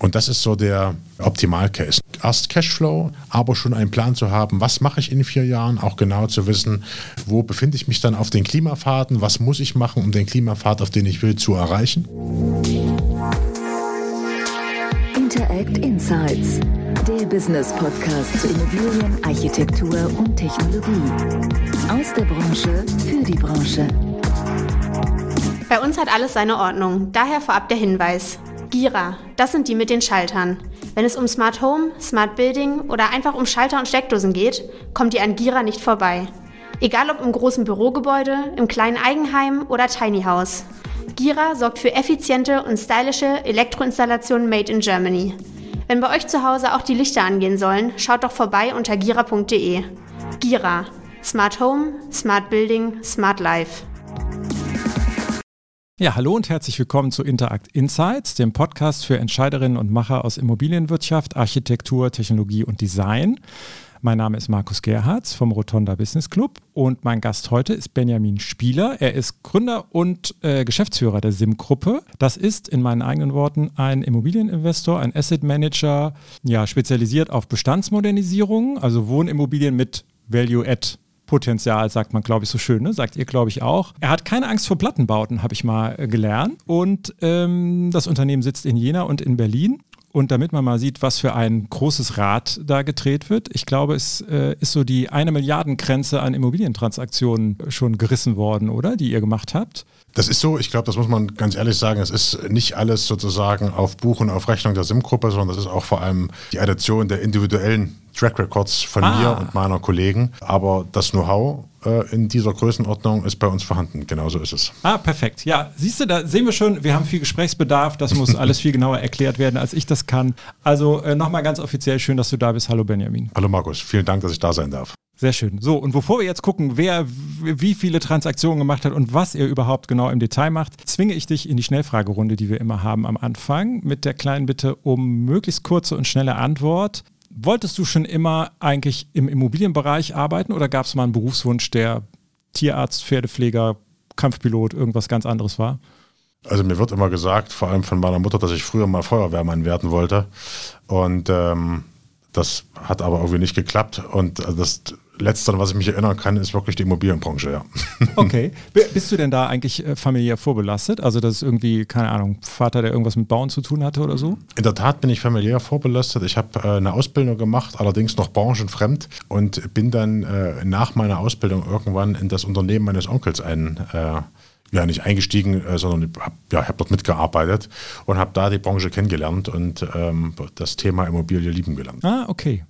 Und das ist so der Optimalcase. Erst Cashflow, aber schon einen Plan zu haben, was mache ich in vier Jahren, auch genau zu wissen, wo befinde ich mich dann auf den Klimafahrten, was muss ich machen, um den Klimapfad, auf den ich will, zu erreichen. Interact Insights, der Business Podcast zu Immobilien, Architektur und Technologie. Aus der Branche für die Branche. Bei uns hat alles seine Ordnung, daher vorab der Hinweis. Gira, das sind die mit den Schaltern. Wenn es um Smart Home, Smart Building oder einfach um Schalter und Steckdosen geht, kommt ihr an Gira nicht vorbei. Egal ob im großen Bürogebäude, im kleinen Eigenheim oder Tiny House. Gira sorgt für effiziente und stylische Elektroinstallationen made in Germany. Wenn bei euch zu Hause auch die Lichter angehen sollen, schaut doch vorbei unter gira.de. Gira. Smart Home, Smart Building, Smart Life. Ja, hallo und herzlich willkommen zu Interact Insights, dem Podcast für Entscheiderinnen und Macher aus Immobilienwirtschaft, Architektur, Technologie und Design. Mein Name ist Markus Gerhards vom Rotonda Business Club und mein Gast heute ist Benjamin Spieler. Er ist Gründer und äh, Geschäftsführer der SIM-Gruppe. Das ist in meinen eigenen Worten ein Immobilieninvestor, ein Asset Manager, ja, spezialisiert auf Bestandsmodernisierung, also Wohnimmobilien mit Value-Add Potenzial, sagt man, glaube ich, so schön, ne? sagt ihr, glaube ich, auch. Er hat keine Angst vor Plattenbauten, habe ich mal äh, gelernt. Und ähm, das Unternehmen sitzt in Jena und in Berlin. Und damit man mal sieht, was für ein großes Rad da gedreht wird, ich glaube, es äh, ist so die eine Milliardengrenze an Immobilientransaktionen schon gerissen worden, oder? Die ihr gemacht habt. Das ist so, ich glaube, das muss man ganz ehrlich sagen, es ist nicht alles sozusagen auf Buch und auf Rechnung der SIM-Gruppe, sondern das ist auch vor allem die Adaption der individuellen Track Records von ah. mir und meiner Kollegen. Aber das Know-how äh, in dieser Größenordnung ist bei uns vorhanden. Genauso ist es. Ah, perfekt. Ja, siehst du, da sehen wir schon, wir haben viel Gesprächsbedarf. Das muss alles viel genauer erklärt werden, als ich das kann. Also äh, nochmal ganz offiziell schön, dass du da bist. Hallo Benjamin. Hallo Markus, vielen Dank, dass ich da sein darf. Sehr schön. So, und bevor wir jetzt gucken, wer wie viele Transaktionen gemacht hat und was ihr überhaupt genau im Detail macht, zwinge ich dich in die Schnellfragerunde, die wir immer haben am Anfang, mit der kleinen Bitte um möglichst kurze und schnelle Antwort. Wolltest du schon immer eigentlich im Immobilienbereich arbeiten oder gab es mal einen Berufswunsch, der Tierarzt, Pferdepfleger, Kampfpilot, irgendwas ganz anderes war? Also mir wird immer gesagt, vor allem von meiner Mutter, dass ich früher mal Feuerwehrmann werden wollte. Und ähm, das hat aber irgendwie nicht geklappt. Und also das Letzte, was ich mich erinnern kann, ist wirklich die Immobilienbranche, ja. Okay. Bist du denn da eigentlich äh, familiär vorbelastet? Also, das ist irgendwie, keine Ahnung, Vater, der irgendwas mit Bauen zu tun hatte oder so? In der Tat bin ich familiär vorbelastet. Ich habe äh, eine Ausbildung gemacht, allerdings noch branchenfremd und bin dann äh, nach meiner Ausbildung irgendwann in das Unternehmen meines Onkels ein. Äh, ja, nicht eingestiegen, äh, sondern habe ja, hab dort mitgearbeitet und habe da die Branche kennengelernt und ähm, das Thema Immobilie lieben gelernt. Ah, okay.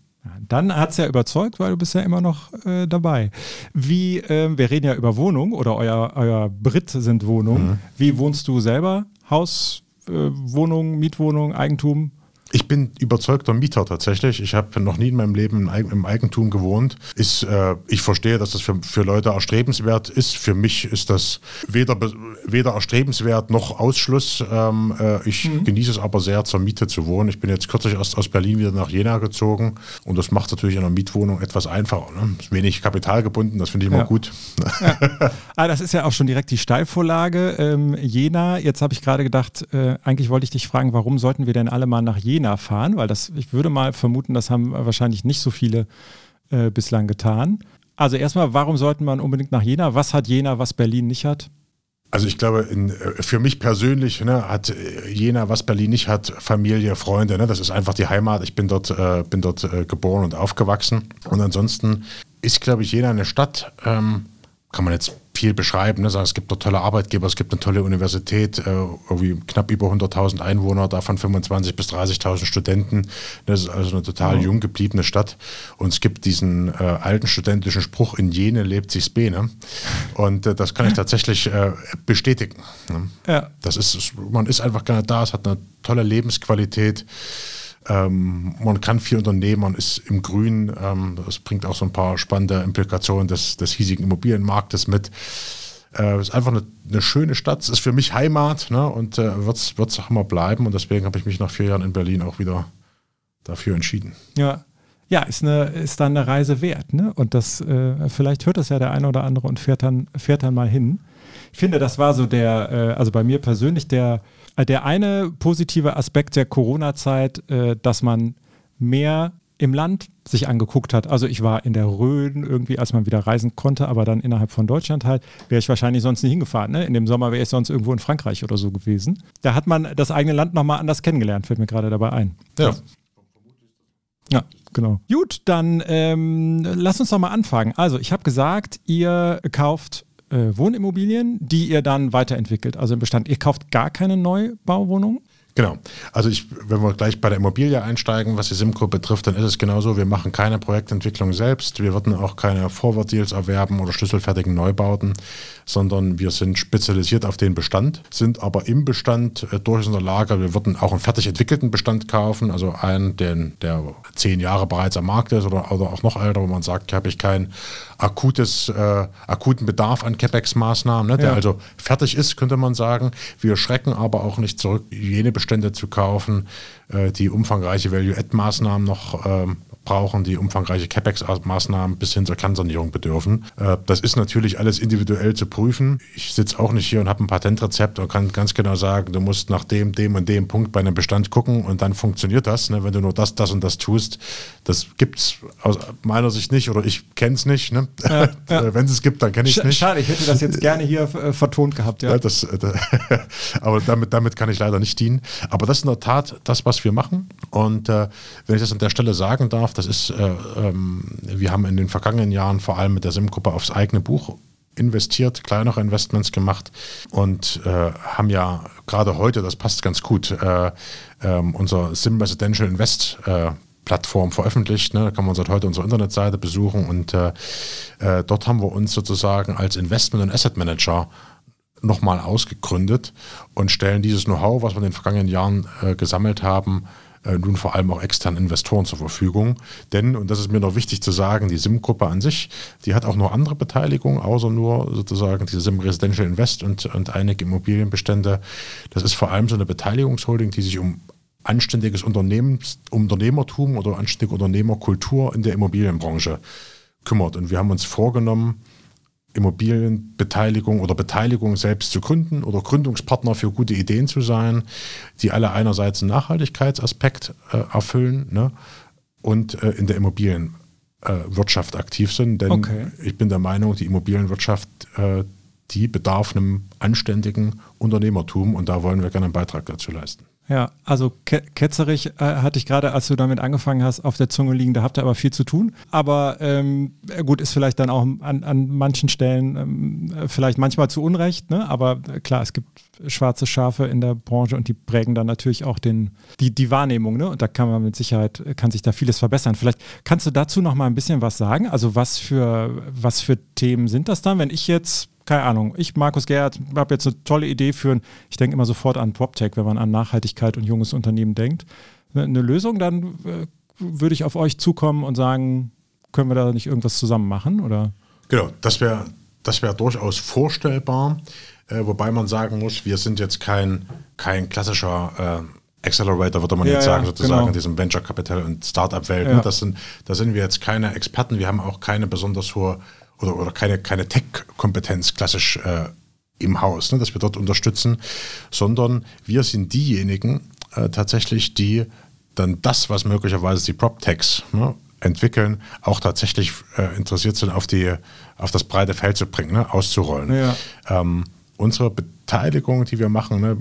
Dann hat es ja überzeugt, weil du bist ja immer noch äh, dabei. Wie, äh, wir reden ja über Wohnung oder euer, euer Brit sind Wohnungen. Mhm. Wie wohnst du selber? Haus, äh, Wohnung, Mietwohnung, Eigentum? Ich bin überzeugter Mieter tatsächlich. Ich habe noch nie in meinem Leben im Eigentum gewohnt. Ist, äh, ich verstehe, dass das für, für Leute erstrebenswert ist. Für mich ist das weder, weder erstrebenswert noch Ausschluss. Ähm, äh, ich mhm. genieße es aber sehr, zur Miete zu wohnen. Ich bin jetzt kürzlich erst aus Berlin wieder nach Jena gezogen und das macht natürlich in einer Mietwohnung etwas einfacher. Ne? Ist wenig Kapital gebunden, das finde ich immer ja. gut. Ja. Ah, das ist ja auch schon direkt die Steilvorlage. Ähm, Jena, jetzt habe ich gerade gedacht, äh, eigentlich wollte ich dich fragen, warum sollten wir denn alle mal nach Jena China fahren, weil das, ich würde mal vermuten, das haben wahrscheinlich nicht so viele äh, bislang getan. Also erstmal, warum sollte man unbedingt nach Jena? Was hat Jena, was Berlin nicht hat? Also ich glaube, in, äh, für mich persönlich ne, hat äh, Jena, was Berlin nicht hat, Familie, Freunde. Ne, das ist einfach die Heimat. Ich bin dort, äh, bin dort äh, geboren und aufgewachsen. Und ansonsten ist, glaube ich, Jena eine Stadt, ähm, kann man jetzt viel beschreiben. Ne? Es gibt dort tolle Arbeitgeber, es gibt eine tolle Universität, äh, irgendwie knapp über 100.000 Einwohner, davon 25.000 bis 30.000 Studenten. Das ist also eine total ja. jung gebliebene Stadt. Und es gibt diesen äh, alten studentischen Spruch, in Jene lebt sich's Bene. Und äh, das kann ich tatsächlich äh, bestätigen. Ne? Ja. Das ist, man ist einfach gerne da, es hat eine tolle Lebensqualität. Ähm, man kann viel unternehmen, man ist im Grün. Ähm, das bringt auch so ein paar spannende Implikationen des, des hiesigen Immobilienmarktes mit. Äh, ist einfach eine, eine, schöne Stadt. Es ist für mich Heimat ne, und äh, wird es auch immer bleiben. Und deswegen habe ich mich nach vier Jahren in Berlin auch wieder dafür entschieden. Ja. Ja, ist, eine, ist dann eine Reise wert, ne? Und das, äh, vielleicht hört das ja der eine oder andere und fährt dann, fährt dann mal hin. Ich finde, das war so der, äh, also bei mir persönlich der, der eine positive Aspekt der Corona-Zeit, äh, dass man mehr im Land sich angeguckt hat. Also ich war in der Rhön irgendwie, als man wieder reisen konnte, aber dann innerhalb von Deutschland halt, wäre ich wahrscheinlich sonst nicht hingefahren. Ne? In dem Sommer wäre ich sonst irgendwo in Frankreich oder so gewesen. Da hat man das eigene Land nochmal anders kennengelernt, fällt mir gerade dabei ein. Ja. Ja, genau. Gut, dann ähm, lass uns doch mal anfangen. Also ich habe gesagt, ihr kauft äh, Wohnimmobilien, die ihr dann weiterentwickelt, also im Bestand. Ihr kauft gar keine Neubauwohnungen? Genau. Also ich, wenn wir gleich bei der Immobilie einsteigen, was die Simco betrifft, dann ist es genauso. Wir machen keine Projektentwicklung selbst. Wir würden auch keine Forward Deals erwerben oder schlüsselfertigen Neubauten, sondern wir sind spezialisiert auf den Bestand, sind aber im Bestand äh, durchaus in der Lage, wir würden auch einen fertig entwickelten Bestand kaufen, also einen, den, der zehn Jahre bereits am Markt ist oder, oder auch noch älter, wo man sagt, habe ich keinen akutes, äh, akuten Bedarf an CapEx-Maßnahmen, ne, der Ja. also fertig ist, könnte man sagen. Wir schrecken aber auch nicht zurück, jene Bestände zu kaufen, äh, die umfangreiche Value-Add-Maßnahmen noch ähm, brauchen, die umfangreiche CapEx-Maßnahmen bis hin zur Kernsanierung bedürfen. Äh, das ist natürlich alles individuell zu prüfen. Ich sitze auch nicht hier und habe ein Patentrezept und kann ganz genau sagen, du musst nach dem, dem und dem Punkt bei einem Bestand gucken und dann funktioniert das. Ne? Wenn du nur das, das und das tust, das gibt es aus meiner Sicht nicht oder ich kenne es nicht. Ne? Ja, ja. Äh, Wenn es es gibt, dann kenne ich es nicht. schade, ich hätte das jetzt gerne hier äh, vertont gehabt. Ja. Das, äh, da- aber damit, damit kann ich leider nicht dienen. Aber das ist in der Tat das, was wir machen. Und wenn ich das an der Stelle sagen darf, das ist, äh, ähm, wir haben in den vergangenen Jahren vor allem mit der SIM-Gruppe aufs eigene Buch investiert, kleinere Investments gemacht und äh, haben ja gerade heute, das passt ganz gut, äh, ähm, unser SIM Residential Invest äh, Plattform veröffentlicht. Ne? Da kann man seit heute unsere Internetseite besuchen und äh, äh, dort haben wir uns sozusagen als Investment- und Asset Manager nochmal ausgegründet und stellen dieses Know-how, was wir in den vergangenen Jahren äh, gesammelt haben, äh, nun vor allem auch externen Investoren zur Verfügung. Denn, und das ist mir noch wichtig zu sagen, die SIM-Gruppe an sich, die hat auch noch andere Beteiligungen, außer nur sozusagen diese SIM Residential Invest und, und einige Immobilienbestände. Das ist vor allem so eine Beteiligungsholding, die sich um anständiges Unternehmens, Unternehmertum oder anständige Unternehmerkultur in der Immobilienbranche kümmert. Und wir haben uns vorgenommen, Immobilienbeteiligung oder Beteiligung selbst zu gründen oder Gründungspartner für gute Ideen zu sein, die alle einerseits einen Nachhaltigkeitsaspekt äh, erfüllen ne, und äh, in der Immobilienwirtschaft aktiv sind. Denn Okay. ich bin der Meinung, die Immobilienwirtschaft, äh, die bedarf einem anständigen Unternehmertum und da wollen wir gerne einen Beitrag dazu leisten. Ja, also ke ketzerisch äh, hatte ich gerade, als du damit angefangen hast, auf der Zunge liegen, da habt ihr aber viel zu tun. Aber ähm, gut, ist vielleicht dann auch an, an manchen Stellen ähm, vielleicht manchmal zu Unrecht, ne? aber äh, klar, es gibt schwarze Schafe in der Branche und die prägen dann natürlich auch den, die, die Wahrnehmung. Ne? Und da kann man mit Sicherheit, kann sich da vieles verbessern. Vielleicht kannst du dazu noch mal ein bisschen was sagen. Also was für, was für Themen sind das dann, wenn ich jetzt keine Ahnung, ich, Markus Gerhardt, habe jetzt eine tolle Idee für ein, ich denke immer sofort an PropTech, wenn man an Nachhaltigkeit und junges Unternehmen denkt. Eine- Lösung, dann äh, würde ich auf euch zukommen und sagen, können wir da nicht irgendwas zusammen machen? Oder? Genau, das wäre das wär durchaus vorstellbar, äh, wobei man sagen muss, wir sind jetzt kein, kein klassischer äh, Accelerator, würde man Ja, jetzt ja, sagen, sozusagen genau. in diesem Venture Capital und Startup-Welt. Ja. Ne? Das sind, da sind wir jetzt keine Experten, wir haben auch keine besonders hohe oder, oder keine, keine Tech-Kompetenz klassisch äh, im Haus, ne, dass wir dort unterstützen, sondern wir sind diejenigen äh, tatsächlich, die dann das, was möglicherweise die PropTechs ne, entwickeln, auch tatsächlich äh, interessiert sind, auf, die, auf das breite Feld zu bringen, ne, auszurollen. Ja. Ähm, unsere Beteiligung, die wir machen, ne,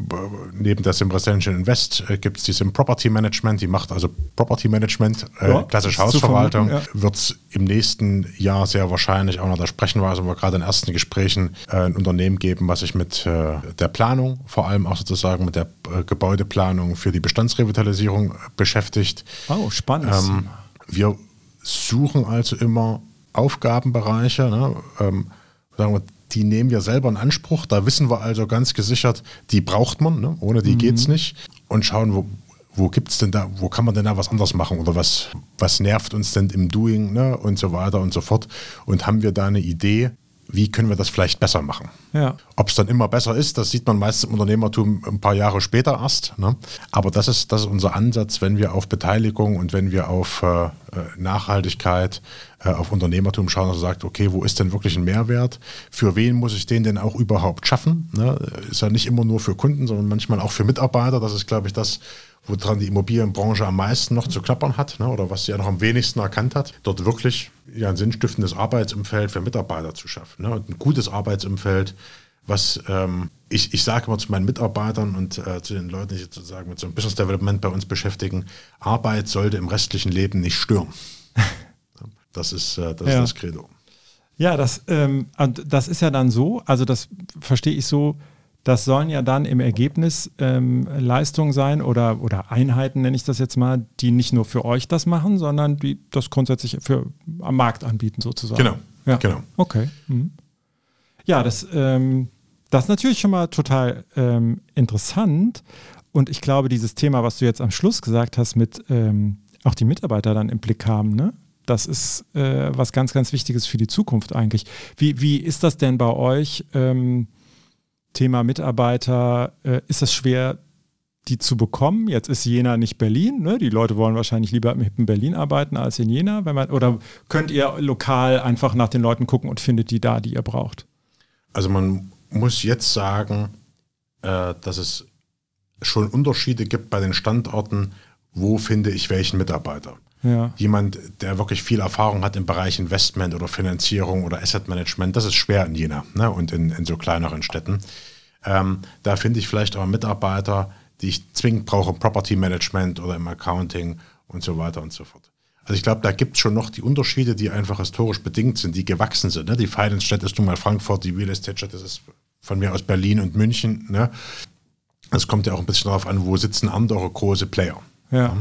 neben der Sim Residential Invest äh, gibt es die Sim Property Management, die macht also Property Management, äh, Ja, klassisch ist zu Hausverwaltung. vermuten, Wird es im nächsten Jahr sehr wahrscheinlich auch noch, da sprechen wir, also wir gerade in ersten Gesprächen, äh, ein Unternehmen geben, was sich mit äh, der Planung, vor allem auch sozusagen mit der äh, Gebäudeplanung für die Bestandsrevitalisierung beschäftigt. Oh, spannend. Ähm, wir suchen also immer Aufgabenbereiche, ne, ähm, sagen wir, die nehmen wir selber in Anspruch. Da wissen wir also ganz gesichert, die braucht man, ne, ohne die geht's nicht. Und schauen, wo, wo gibt's denn da, wo kann man denn da was anders machen oder was, was nervt uns denn im Doing ne, und so weiter und so fort. Und haben wir da eine Idee, wie können wir das vielleicht besser machen. Ja. Ob es dann immer besser ist, das sieht man meist im Unternehmertum ein paar Jahre später erst. Ne? Aber das ist, das ist unser Ansatz, wenn wir auf Beteiligung und wenn wir auf äh, Nachhaltigkeit, äh, auf Unternehmertum schauen, also sagt, okay, wo ist denn wirklich ein Mehrwert? Für wen muss ich den denn auch überhaupt schaffen? Ne? Ist ja nicht immer nur für Kunden, sondern manchmal auch für Mitarbeiter. Das ist, glaube ich, das, woran die Immobilienbranche am meisten noch zu knappern hat ne? oder was sie ja noch am wenigsten erkannt hat, dort wirklich ja, ein sinnstiftendes Arbeitsumfeld für Mitarbeiter zu schaffen. Ne? Und ein gutes Arbeitsumfeld, was ähm, ich, ich sage immer zu meinen Mitarbeitern und äh, zu den Leuten, die sich sozusagen mit so einem Business Development bei uns beschäftigen, Arbeit sollte im restlichen Leben nicht stören. das ist, äh, das, ja. ist das Credo. Ja, das, ähm, das ist ja dann so, also das verstehe ich so, das sollen ja dann im Ergebnis ähm, Leistungen sein oder, oder Einheiten, nenne ich das jetzt mal, die nicht nur für euch das machen, sondern die das grundsätzlich für, am Markt anbieten sozusagen. Genau, ja. genau. Okay. Mhm. Ja, das, ähm, das ist natürlich schon mal total ähm, interessant. Und ich glaube, dieses Thema, was du jetzt am Schluss gesagt hast, mit ähm, auch die Mitarbeiter dann im Blick haben, ne? Das ist äh, was ganz, ganz Wichtiges für die Zukunft eigentlich. Wie, wie ist das denn bei euch? Thema Mitarbeiter, äh, ist es schwer, die zu bekommen? Jetzt ist Jena nicht Berlin. Ne? Die Leute wollen wahrscheinlich lieber in Berlin arbeiten als in Jena. Wenn man, oder könnt ihr lokal einfach nach den Leuten gucken und findet die da, die ihr braucht? Also man muss jetzt sagen, äh, dass es schon Unterschiede gibt bei den Standorten, wo finde ich welchen Mitarbeiter. Ja. Jemand, der wirklich viel Erfahrung hat im Bereich Investment oder Finanzierung oder Asset Management, das ist schwer in Jena ne? und in, in so kleineren Städten. Ähm, da finde ich vielleicht auch Mitarbeiter, die ich zwingend brauche im Property Management oder im Accounting und so weiter und so fort. Also ich glaube, da gibt es schon noch die Unterschiede, die einfach historisch bedingt sind, die gewachsen sind. Ne? Die Finance-Stadt ist nun mal Frankfurt, die Real Estate-Stadt ist von mir aus Berlin und München. Ne? Es kommt ja auch ein bisschen darauf an, wo sitzen andere große Player. Ja. ja.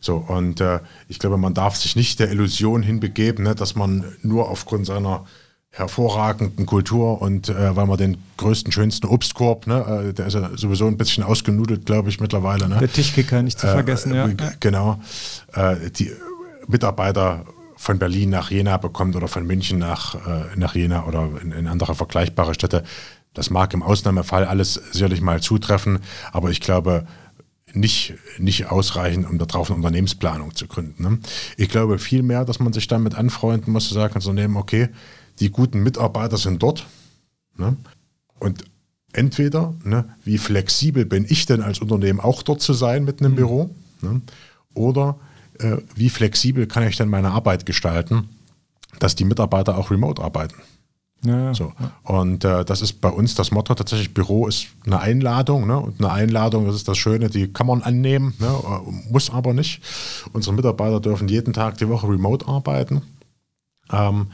So, und äh, ich glaube, man darf sich nicht der Illusion hinbegeben, ne, dass man nur aufgrund seiner hervorragenden Kultur und äh, weil man den größten, schönsten Obstkorb, ne, äh, der ist ja sowieso ein bisschen ausgenudelt, glaube ich, mittlerweile. Ne? Der Tischkicker nicht zu äh, vergessen, ja. Genau. Äh, die Mitarbeiter von Berlin nach Jena bekommt oder von München nach, äh, nach Jena oder in, in andere vergleichbare Städte. Das mag im Ausnahmefall alles sicherlich mal zutreffen, aber ich glaube, nicht, nicht ausreichen, um darauf eine Unternehmensplanung zu gründen. Ne? Ich glaube vielmehr, dass man sich damit anfreunden muss, zu sagen, als Unternehmen, okay, die guten Mitarbeiter sind dort. Ne? Und entweder, ne, wie flexibel bin ich denn als Unternehmen auch dort zu sein mit einem mhm. Büro? Ne? Oder äh, wie flexibel kann ich denn meine Arbeit gestalten, dass die Mitarbeiter auch remote arbeiten? Ja. So. Und äh, das ist bei uns das Motto tatsächlich, Büro ist eine Einladung. Ne? Und eine Einladung, das ist das Schöne, die kann man annehmen, ne? muss aber nicht. Unsere Mitarbeiter dürfen jeden Tag die Woche remote arbeiten. Ähm,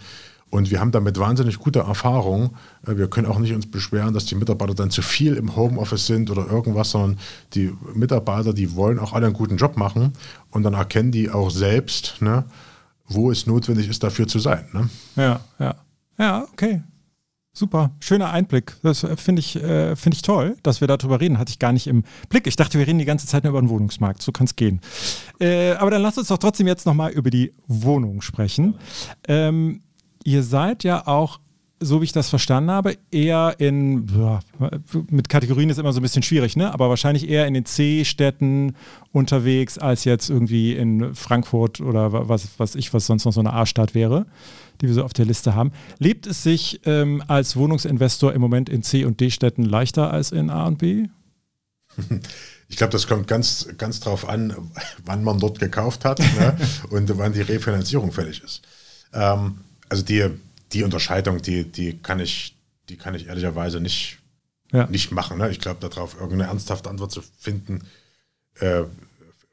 und wir haben damit wahnsinnig gute Erfahrungen. Äh, wir können auch nicht uns beschweren, dass die Mitarbeiter dann zu viel im Homeoffice sind oder irgendwas, sondern die Mitarbeiter, die wollen auch alle einen guten Job machen. Und dann erkennen die auch selbst, ne, wo es notwendig ist, dafür zu sein. Ne? Ja, ja. Ja, okay. Super, schöner Einblick. Das äh, finde ich, äh, find ich toll, dass wir darüber reden. Hatte ich gar nicht im Blick. Ich dachte, wir reden die ganze Zeit nur über den Wohnungsmarkt. So kann es gehen. Äh, aber dann lasst uns doch trotzdem jetzt nochmal über die Wohnung sprechen. Ähm, ihr seid ja auch so wie ich das verstanden habe, eher in, mit Kategorien ist immer so ein bisschen schwierig, ne? aber wahrscheinlich eher in den C-Städten unterwegs, als jetzt irgendwie in Frankfurt oder was, was ich, was sonst noch so eine A-Stadt wäre die wir so auf der Liste haben. Lebt es sich ähm, als Wohnungsinvestor im Moment in C- und D-Städten leichter als in A und B? Ich glaube, das kommt ganz, ganz drauf an, wann man dort gekauft hat ne? und wann die Refinanzierung fällig ist. Ähm, also die, die Unterscheidung, die, die, kann ich, die kann ich ehrlicherweise nicht, ja. nicht machen. Ne? Ich glaube, darauf irgendeine ernsthafte Antwort zu finden, äh,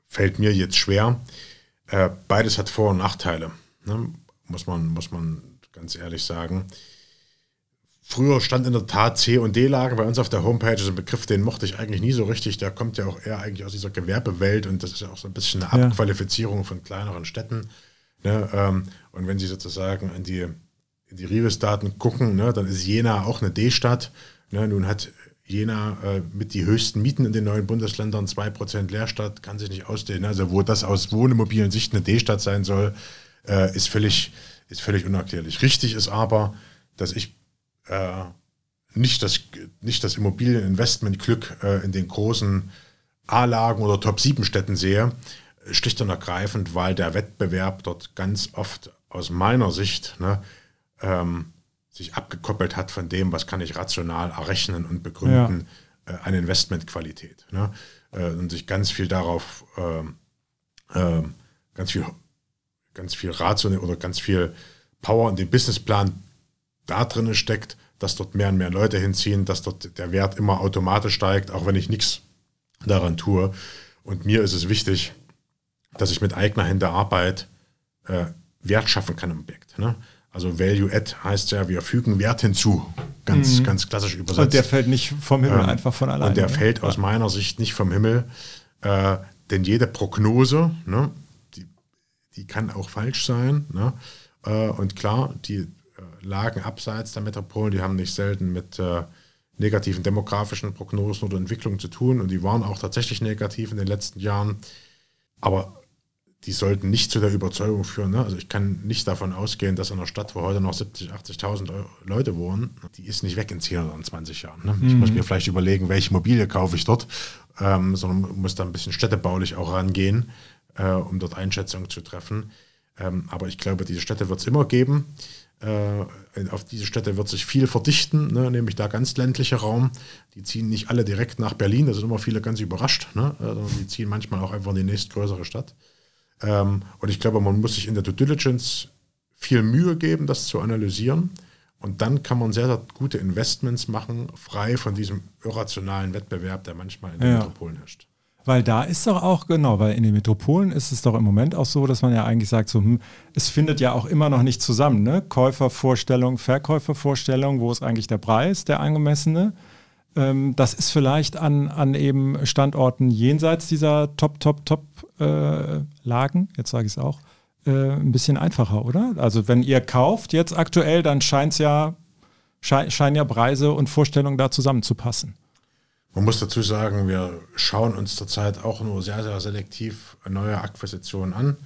fällt mir jetzt schwer. Äh, beides hat Vor- und Nachteile. Ne? Muss man, muss man ganz ehrlich sagen. Früher stand in der Tat C- und D-Lage bei uns auf der Homepage, ist ein Begriff, den mochte ich eigentlich nie so richtig. Der kommt ja auch eher eigentlich aus dieser Gewerbewelt und das ist ja auch so ein bisschen eine Abqualifizierung von kleineren Städten. Ne? Ähm, und wenn Sie sozusagen in die, in die Rives-Daten gucken, ne, dann ist Jena auch eine D-Stadt. Ne? Nun hat Jena äh, mit die höchsten Mieten in den neuen Bundesländern, 2% Leerstadt, kann sich nicht ausdehnen. Also wo das aus wohnmobilen Sicht eine D-Stadt sein soll, äh, ist, völlig, ist völlig unerklärlich. Richtig ist aber, dass ich äh, nicht das, nicht das Immobilieninvestmentglück äh, in den großen A-Lagen oder Top-7-Städten sehe, schlicht und ergreifend, weil der Wettbewerb dort ganz oft aus meiner Sicht ne, ähm, sich abgekoppelt hat von dem, was kann ich rational errechnen und begründen ja. äh, an Investmentqualität. Ne? Äh, und sich ganz viel darauf, äh, ganz viel, ganz viel Ratio oder ganz viel Power in den Businessplan da drin steckt, dass dort mehr und mehr Leute hinziehen, dass dort der Wert immer automatisch steigt, auch wenn ich nichts daran tue. Und mir ist es wichtig, dass ich mit eigener Hände Arbeit äh, Wert schaffen kann im Objekt. Ne? Also Value Add heißt ja, wir fügen Wert hinzu, ganz, mhm. ganz klassisch übersetzt. Und der fällt nicht vom Himmel ähm, einfach von alleine. Und der ne? fällt aus meiner Sicht nicht vom Himmel, äh, denn jede Prognose, ne, die, kann auch falsch sein. Ne? Äh, und klar, die äh, Lagen abseits der Metropolen, die haben nicht selten mit äh, negativen demografischen Prognosen oder Entwicklungen zu tun und die waren auch tatsächlich negativ in den letzten Jahren. Aber die sollten nicht zu der Überzeugung führen. Ne? Also ich kann nicht davon ausgehen, dass in einer Stadt, wo heute noch 70.000, 80.000 Leute wohnen, die ist nicht weg in 10 oder in 20 Jahren. Ne? Mhm. Ich muss mir vielleicht überlegen, welche Immobilie kaufe ich dort, ähm, sondern muss da ein bisschen städtebaulich auch rangehen, äh, um dort Einschätzungen zu treffen. Ähm, aber ich glaube, diese Städte wird es immer geben. Äh, auf diese Städte wird sich viel verdichten, ne? nämlich der ganz ländliche Raum. Die ziehen nicht alle direkt nach Berlin, da sind immer viele ganz überrascht. Ne? Also die ziehen manchmal auch einfach in die nächstgrößere Stadt. Ähm, und ich glaube, man muss sich in der Due Diligence viel Mühe geben, das zu analysieren. Und dann kann man sehr, sehr gute Investments machen, frei von diesem irrationalen Wettbewerb, der manchmal in den ja. Metropolen herrscht. Weil da ist doch auch, genau, weil in den Metropolen ist es doch im Moment auch so, dass man ja eigentlich sagt, so, hm, es findet ja auch immer noch nicht zusammen, ne? Käufervorstellung, Verkäufervorstellung, wo ist eigentlich der Preis, der angemessene? Ähm, das ist vielleicht an, an eben Standorten jenseits dieser Top, Top, Top äh, Lagen, jetzt sage ich es auch, äh, ein bisschen einfacher, oder? Also wenn ihr kauft jetzt aktuell, dann scheint ja, sche scheinen ja Preise und Vorstellungen da zusammenzupassen. Man muss dazu sagen, wir schauen uns zurzeit auch nur sehr, sehr selektiv neue Akquisitionen an.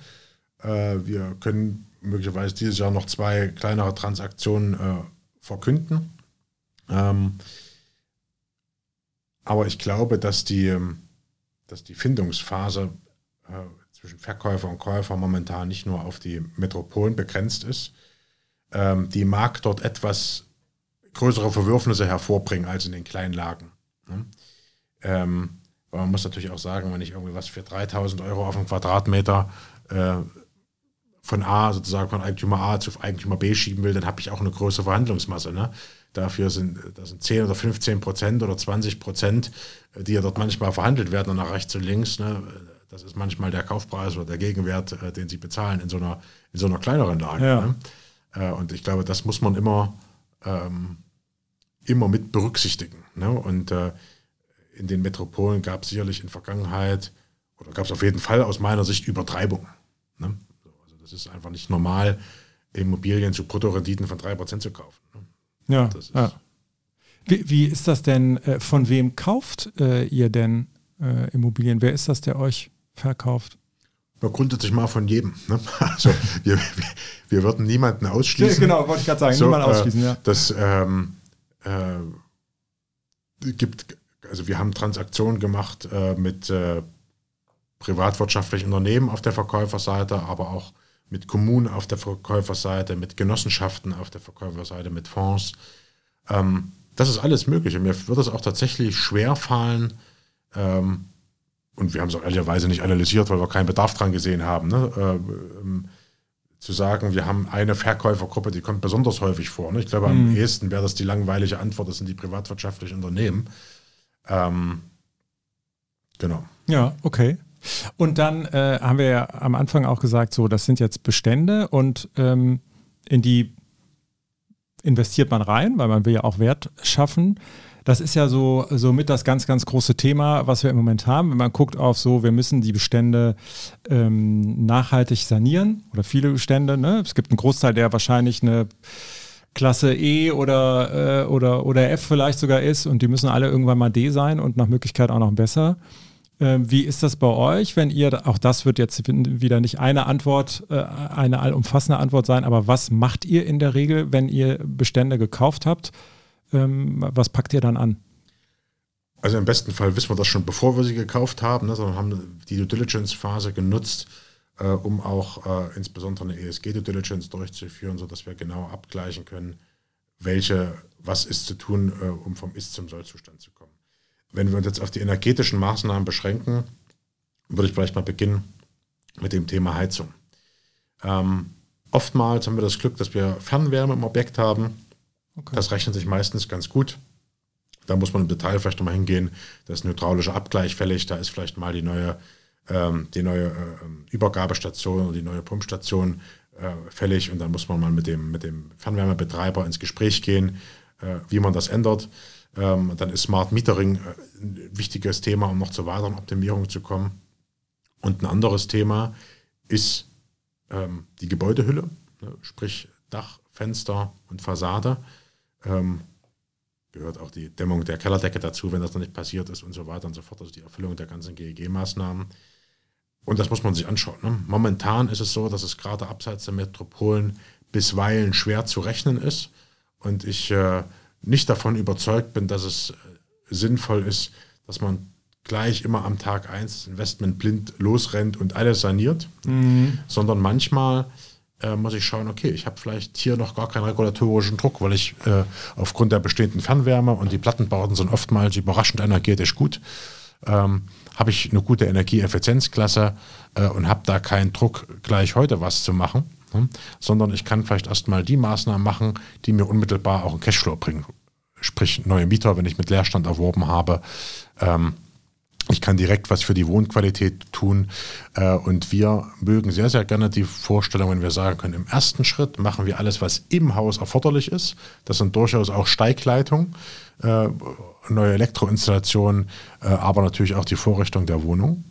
Äh, wir können möglicherweise dieses Jahr noch zwei kleinere Transaktionen äh, verkünden. Ähm, aber ich glaube, dass die, dass die Findungsphase äh, zwischen Verkäufer und Käufer momentan nicht nur auf die Metropolen begrenzt ist. Ähm, die mag dort etwas größere Verwürfnisse hervorbringen als in den kleinen Lagen. Ne? Ähm, aber man muss natürlich auch sagen, wenn ich irgendwie was für 3000 Euro auf einen Quadratmeter äh, von A, sozusagen von Eigentümer A zu Eigentümer B schieben will, dann habe ich auch eine große Verhandlungsmasse. Ne? Dafür sind, das sind 10 oder 15 Prozent oder 20 Prozent, die ja dort manchmal verhandelt werden, nach rechts und links. Ne? Das ist manchmal der Kaufpreis oder der Gegenwert, äh, den sie bezahlen in so einer, in so einer kleineren Lage. Ja. Ne? Äh, und ich glaube, das muss man immer, ähm, immer mit berücksichtigen. Ne? Und äh, in den Metropolen gab es sicherlich in Vergangenheit, oder gab es auf jeden Fall aus meiner Sicht Übertreibung. Ne? Also das ist einfach nicht normal, Immobilien zu Bruttorenditen von 3% zu kaufen. Ne? Ja, ja. Wie, wie, ist das denn, äh, von wem kauft äh, ihr denn äh, Immobilien? Wer ist das, der euch verkauft? Ja, grundsätzlich mal von jedem. Ne? Also wir, wir, wir, würden niemanden ausschließen. Ja, genau, wollte ich gerade sagen, so, niemanden ausschließen, ja. Das ähm, äh, gibt, also wir haben Transaktionen gemacht äh, mit äh, privatwirtschaftlichen Unternehmen auf der Verkäuferseite, aber auch mit Kommunen auf der Verkäuferseite, mit Genossenschaften auf der Verkäuferseite, mit Fonds. Ähm, das ist alles möglich. Und mir wird es auch tatsächlich schwer fallen, ähm, und wir haben es auch ehrlicherweise nicht analysiert, weil wir keinen Bedarf dran gesehen haben, ne? äh, ähm, zu sagen, wir haben eine Verkäufergruppe, die kommt besonders häufig vor. Ne? Ich glaube, am mhm. ehesten wäre das die langweilige Antwort, das sind die privatwirtschaftlichen Unternehmen. Ähm, genau. Ja, okay. Und dann äh, haben wir ja am Anfang auch gesagt, so, das sind jetzt Bestände und ähm, in die investiert man rein, weil man will ja auch Wert schaffen. Das ist ja so, so mit das ganz, ganz große Thema, was wir im Moment haben. Wenn man guckt auf so, wir müssen die Bestände ähm, nachhaltig sanieren oder viele Bestände. Ne? Es gibt einen Großteil, der wahrscheinlich eine Klasse E oder, äh, oder, oder F vielleicht sogar ist und die müssen alle irgendwann mal D sein und nach Möglichkeit auch noch besser. Ähm, wie ist das bei euch, wenn ihr, auch das wird jetzt wieder nicht eine Antwort, äh, eine allumfassende Antwort sein, aber was macht ihr in der Regel, wenn ihr Bestände gekauft habt? Ähm, was packt ihr dann an? Also im besten Fall wissen wir das schon, bevor wir sie gekauft haben, ne, sondern haben die Due Diligence-Phase genutzt, äh, um auch äh, insbesondere eine ESG-Due Diligence durchzuführen, sodass wir genau abgleichen können, welche, was ist zu tun, äh, um vom Ist zum Soll-Zustand zu kommen. Wenn wir uns jetzt auf die energetischen Maßnahmen beschränken, würde ich vielleicht mal beginnen mit dem Thema Heizung. Ähm, oftmals haben wir das Glück, dass wir Fernwärme im Objekt haben. Okay. Das rechnet sich meistens ganz gut. Da muss man im Detail vielleicht nochmal hingehen. Da ist ein hydraulischer Abgleich fällig. Da ist vielleicht mal die neue, ähm, die neue äh, Übergabestation oder die neue Pumpstation äh, fällig. Und dann muss man mal mit dem, mit dem Fernwärmebetreiber ins Gespräch gehen, äh, wie man das ändert. Ähm, dann ist Smart Metering äh, ein wichtiges Thema, um noch zu weiteren Optimierungen zu kommen. Und ein anderes Thema ist ähm, die Gebäudehülle, ne, sprich Dach, Fenster und Fassade. Ähm, gehört auch die Dämmung der Kellerdecke dazu, wenn das noch nicht passiert ist und so weiter und so fort. Also die Erfüllung der ganzen GEG-Maßnahmen. Und das muss man sich anschauen. Ne? Momentan ist es so, dass es gerade abseits der Metropolen bisweilen schwer zu rechnen ist. Und ich äh, nicht davon überzeugt bin, dass es äh, sinnvoll ist, dass man gleich immer am Tag 1 das Investment blind losrennt und alles saniert, mhm. sondern manchmal äh, muss ich schauen, okay, ich habe vielleicht hier noch gar keinen regulatorischen Druck, weil ich äh, aufgrund der bestehenden Fernwärme und die Plattenbauten sind oftmals überraschend energetisch gut, ähm, habe ich eine gute Energieeffizienzklasse äh, und habe da keinen Druck, gleich heute was zu machen ne? sondern ich kann vielleicht erstmal die Maßnahmen machen, die mir unmittelbar auch einen Cashflow bringen. Sprich, neue Mieter, wenn ich mit Leerstand erworben habe. Ähm, ich kann direkt was für die Wohnqualität tun. Äh, und wir mögen sehr, sehr gerne die Vorstellung, wenn wir sagen können, im ersten Schritt machen wir alles, was im Haus erforderlich ist. Das sind durchaus auch Steigleitungen, äh, neue Elektroinstallationen, äh, aber natürlich auch die Vorrichtung der Wohnung.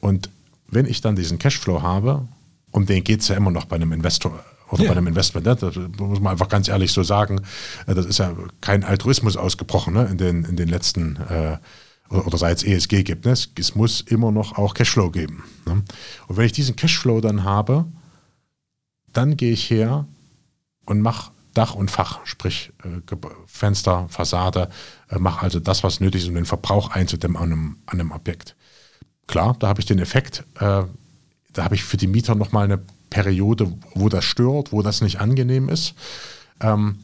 Und wenn ich dann diesen Cashflow habe, um den geht es ja immer noch bei einem Investor oder ja. bei einem Investment. Ne? Das muss man einfach ganz ehrlich so sagen. Das ist ja kein Altruismus ausgebrochen ne? in, den, in den letzten äh, oder seit es ESG gibt. Ne? Es, es, muss immer noch auch Cashflow geben. Ne? Und wenn ich diesen Cashflow dann habe, dann gehe ich her und mache Dach und Fach, sprich äh, Fenster, Fassade, äh, mache also das, was nötig ist, um den Verbrauch einzudämmen an einem, an einem Objekt. Klar, da habe ich den Effekt, äh, da habe ich für die Mieter nochmal eine Periode, wo das stört, wo das nicht angenehm ist. Ähm,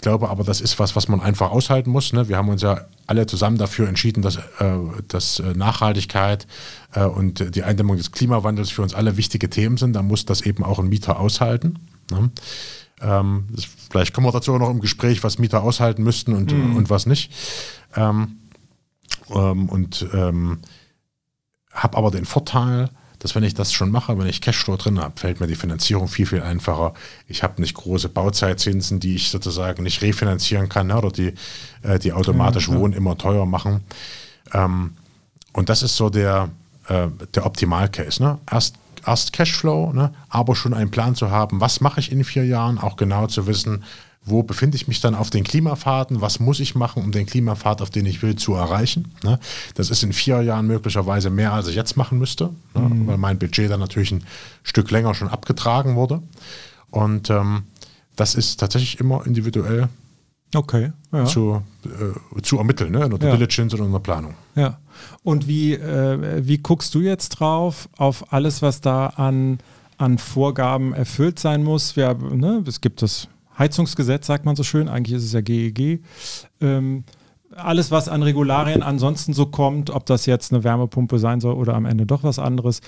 glaube aber, das ist was, was man einfach aushalten muss. Ne? Wir haben uns ja alle zusammen dafür entschieden, dass, äh, dass äh, Nachhaltigkeit äh, und die Eindämmung des Klimawandels für uns alle wichtige Themen sind. Da muss das eben auch ein Mieter aushalten. Ne? Ähm, das, vielleicht kommen wir dazu noch im Gespräch, was Mieter aushalten müssten und, mhm. und was nicht. Ähm, ähm und ähm, habe aber den Vorteil, dass wenn ich das schon mache, wenn ich Cashflow drin habe, fällt mir die Finanzierung viel, viel einfacher. Ich habe nicht große Bauzeitzinsen, die ich sozusagen nicht refinanzieren kann ne, oder die, äh, die automatisch ja, Wohnen immer teuer machen. Ähm, und das ist so der, äh, der Optimalcase. Ne? Erst, erst Cashflow, ne? aber schon einen Plan zu haben, was mache ich in vier Jahren, auch genau zu wissen, wo befinde ich mich dann auf den Klimafahrten, was muss ich machen, um den Klimapfad, auf den ich will, zu erreichen. Ne? Das ist in vier Jahren möglicherweise mehr, als ich jetzt machen müsste, ne? mhm. weil mein Budget dann natürlich ein Stück länger schon abgetragen wurde. Und ähm, das ist tatsächlich immer individuell okay, ja. zu, äh, zu ermitteln, ne? in der ja. Diligence oder in der Planung. Ja. Und wie, äh, wie guckst du jetzt drauf auf alles, was da an, an Vorgaben erfüllt sein muss? Wir, ne, es gibt das Heizungsgesetz, sagt man so schön, eigentlich ist es ja GEG. E ähm, alles, was an Regularien ansonsten so kommt, ob das jetzt eine Wärmepumpe sein soll oder am Ende doch was anderes.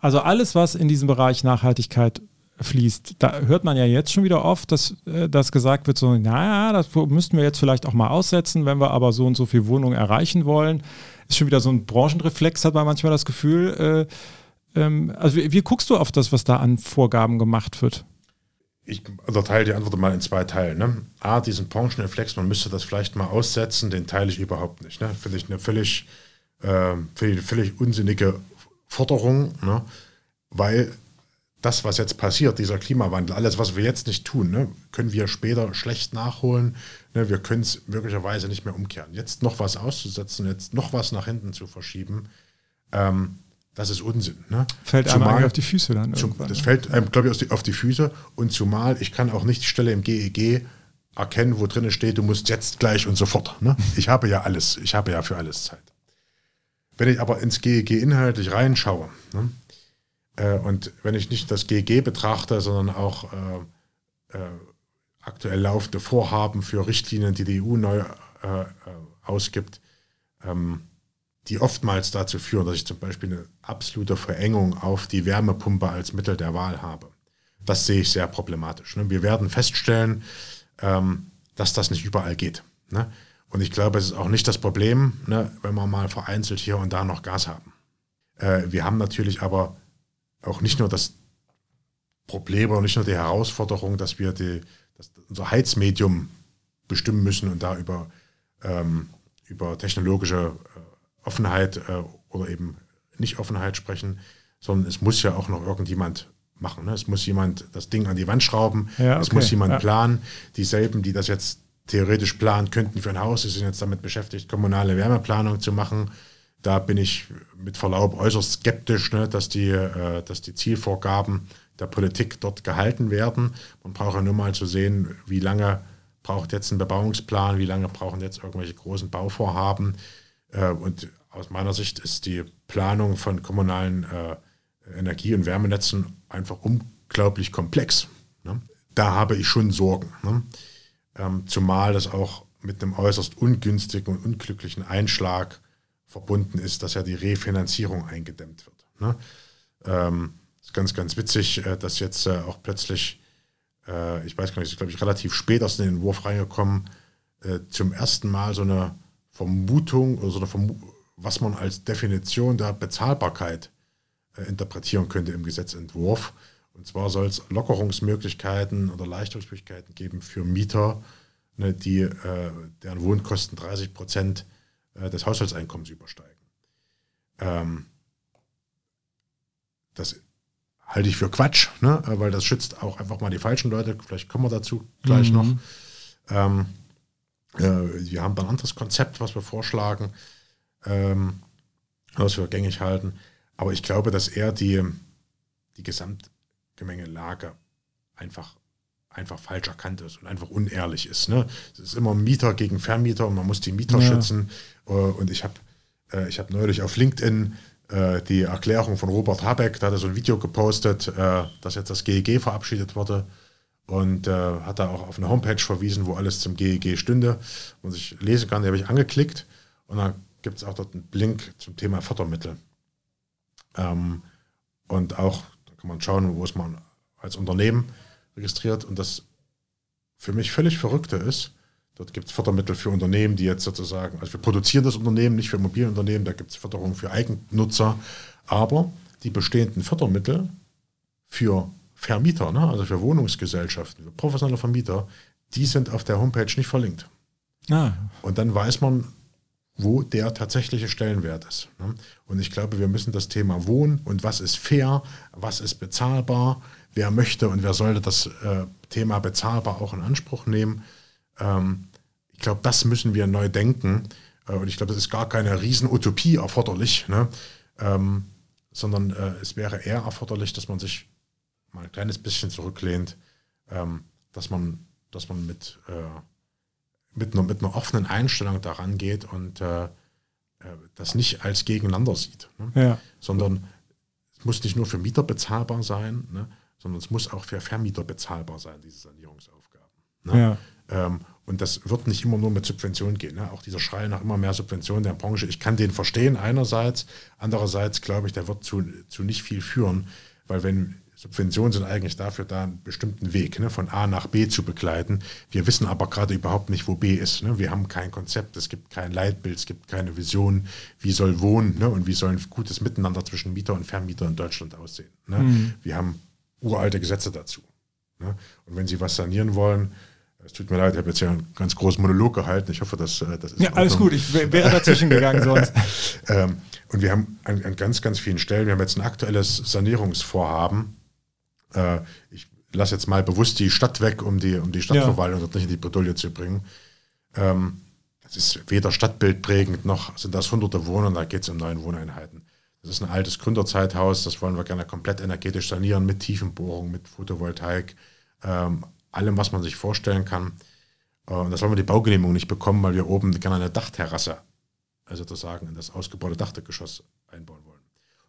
Also alles, was in diesem Bereich Nachhaltigkeit fließt. Da hört man ja jetzt schon wieder oft, dass, äh, dass gesagt wird, so, naja, das müssten wir jetzt vielleicht auch mal aussetzen, wenn wir aber so und so viel Wohnungen erreichen wollen. Ist schon wieder so ein Branchenreflex, hat man manchmal das Gefühl. Äh, ähm, also wie, wie guckst du auf das, was da an Vorgaben gemacht wird? Ich unterteile die Antwort mal in zwei Teilen. Ne? A, diesen Branchenreflex, man müsste das vielleicht mal aussetzen, den teile ich überhaupt nicht. Ne? Finde ich eine völlig, äh, völlig, völlig unsinnige Forderung, ne? weil das, was jetzt passiert, dieser Klimawandel, alles, was wir jetzt nicht tun, ne, können wir später schlecht nachholen. Ne, wir können es möglicherweise nicht mehr umkehren. Jetzt noch was auszusetzen, jetzt noch was nach hinten zu verschieben, ähm, das ist Unsinn. Ne? Fällt zumal, einem auf die Füße dann. Zum, das fällt einem, glaube ich, auf die, auf die Füße. Und zumal, ich kann auch nicht die Stelle im GEG erkennen, wo drin steht, du musst jetzt gleich und sofort. Ne? Ich habe ja alles, ich habe ja für alles Zeit. Wenn ich aber ins GEG inhaltlich reinschaue, ne, äh, und wenn ich nicht das GG betrachte, sondern auch äh, äh, aktuell laufende Vorhaben für Richtlinien, die die EU neu äh, äh, ausgibt, ähm, die oftmals dazu führen, dass ich zum Beispiel eine absolute Verengung auf die Wärmepumpe als Mittel der Wahl habe. Das sehe ich sehr problematisch. Ne? Wir werden feststellen, ähm, dass das nicht überall geht. Ne? Und ich glaube, es ist auch nicht das Problem, ne, wenn wir mal vereinzelt hier und da noch Gas haben. Äh, wir haben natürlich aber auch nicht nur das Problem oder nicht nur die Herausforderung, dass wir die, dass unser Heizmedium bestimmen müssen und da über, ähm, über technologische äh, Offenheit äh, oder eben nicht Offenheit sprechen, sondern es muss ja auch noch irgendjemand machen. Ne? Es muss jemand das Ding an die Wand schrauben, ja, okay. es muss jemand ja. planen. Dieselben, die das jetzt theoretisch planen könnten für ein Haus, die sind jetzt damit beschäftigt, kommunale Wärmeplanung zu machen da bin ich mit Verlaub äußerst skeptisch, ne, dass, die, äh, dass die Zielvorgaben der Politik dort gehalten werden. Man braucht ja nur mal zu sehen, wie lange braucht jetzt ein Bebauungsplan, wie lange brauchen jetzt irgendwelche großen Bauvorhaben. Äh, und aus meiner Sicht ist die Planung von kommunalen äh, Energie- und Wärmenetzen einfach unglaublich komplex. Ne? Da habe ich schon Sorgen. Ne? Ähm, zumal das auch mit einem äußerst ungünstigen und unglücklichen Einschlag verbunden ist, dass ja die Refinanzierung eingedämmt wird. Ne? Ähm, ist ganz, ganz witzig, äh, dass jetzt auch plötzlich, ich weiß gar nicht, ist glaube ich relativ spät aus dem Entwurf reingekommen, zum ersten Mal so eine Vermutung oder so eine Vermu was man als Definition der Bezahlbarkeit äh, interpretieren könnte im Gesetzentwurf. Und zwar soll es Lockerungsmöglichkeiten oder Leichtungsmöglichkeiten geben für Mieter, ne, die äh, deren Wohnkosten 30 Prozent äh, des Haushaltseinkommens übersteigen. Ähm, das halte ich für Quatsch, ne? weil das schützt auch einfach mal die falschen Leute. Vielleicht kommen wir dazu gleich mhm. noch. Ähm, äh, wir haben ein anderes Konzept, was wir vorschlagen, ähm, was wir gängig halten. Aber ich glaube, dass er die, die Gesamtgemengelage einfach einfach falsch erkannt ist und einfach unehrlich ist. Ne? Es ist immer Mieter gegen Vermieter und man muss die Mieter ja. schützen. Äh, und ich habe äh, ich hab neulich auf LinkedIn äh, die Erklärung von Robert Habeck, da hat er so ein Video gepostet, dass jetzt das GEG verabschiedet wurde und hat da auch auf eine Homepage verwiesen, wo alles zum GEG stünde und ich lesen kann. Die habe ich angeklickt und dann gibt es auch dort einen Link zum Thema Fördermittel. Ähm, und auch, da kann man schauen, wo es man als Unternehmen registriert. Und das für mich völlig Verrückte ist, dort gibt es Fördermittel für Unternehmen, die jetzt sozusagen, also wir produzieren das Unternehmen, nicht für Immobilienunternehmen, da gibt es Förderungen für Eigennutzer, aber die bestehenden Fördermittel für Vermieter, ne, also für Wohnungsgesellschaften, für professionelle Vermieter, die sind auf der Homepage nicht verlinkt. Ah. Und dann weiß man, wo der tatsächliche Stellenwert ist. Ne? Und ich glaube, wir müssen das Thema Wohnen und was ist fair, was ist bezahlbar, wer möchte und wer sollte das äh, Thema bezahlbar auch in Anspruch nehmen. Ähm, ich glaube, das müssen wir neu denken. Äh, und ich glaube, es ist gar keine Riesenutopie erforderlich, ne? ähm, sondern äh, es wäre eher erforderlich, dass man sich mal ein kleines bisschen zurücklehnt, ähm, dass man, dass man mit, äh, mit, einer, mit einer offenen Einstellung daran geht und äh, äh, das nicht als gegeneinander sieht, ne? ja. sondern es muss nicht nur für Mieter bezahlbar sein, ne? sondern es muss auch für Vermieter bezahlbar sein, diese Sanierungsaufgaben. Ne? Ja. Ähm, und das wird nicht immer nur mit Subventionen gehen. Ne? Auch dieser Schrei nach immer mehr Subventionen der Branche, ich kann den verstehen einerseits, andererseits glaube ich, der wird zu, zu nicht viel führen, weil wenn Subventionen sind eigentlich dafür da, einen bestimmten Weg ne, von A nach B zu begleiten. Wir wissen aber gerade überhaupt nicht, wo B ist. Ne? Wir haben kein Konzept, es gibt kein Leitbild, es gibt keine Vision, wie soll Wohnen ne? und wie soll ein gutes Miteinander zwischen Mieter und Vermieter in Deutschland aussehen. Ne? Mhm. Wir haben uralte Gesetze dazu. Ne? Und wenn Sie was sanieren wollen, es tut mir leid, ich habe jetzt ja einen ganz großen Monolog gehalten. Ich hoffe, dass äh, das ist. Ja, alles gut, ich wäre dazwischen gegangen sonst. ähm, und wir haben an, an, ganz, ganz vielen Stellen, wir haben jetzt ein aktuelles Sanierungsvorhaben äh, ich lasse jetzt mal bewusst die Stadt weg, um die, um die Stadtverwaltung ja. dort nicht in die Bredouille zu bringen. Ähm, das ist weder stadtbildprägend noch sind das hunderte Wohnungen, da geht es um neun Wohneinheiten. Das ist ein altes Gründerzeithaus, das wollen wir gerne komplett energetisch sanieren mit Tiefenbohrung, mit Photovoltaik, ähm, allem, was man sich vorstellen kann. Äh, und das wollen wir die Baugenehmigung nicht bekommen, weil wir oben gerne eine Dachterrasse, also sozusagen in das ausgebaute Dachgeschoss einbauen wollen.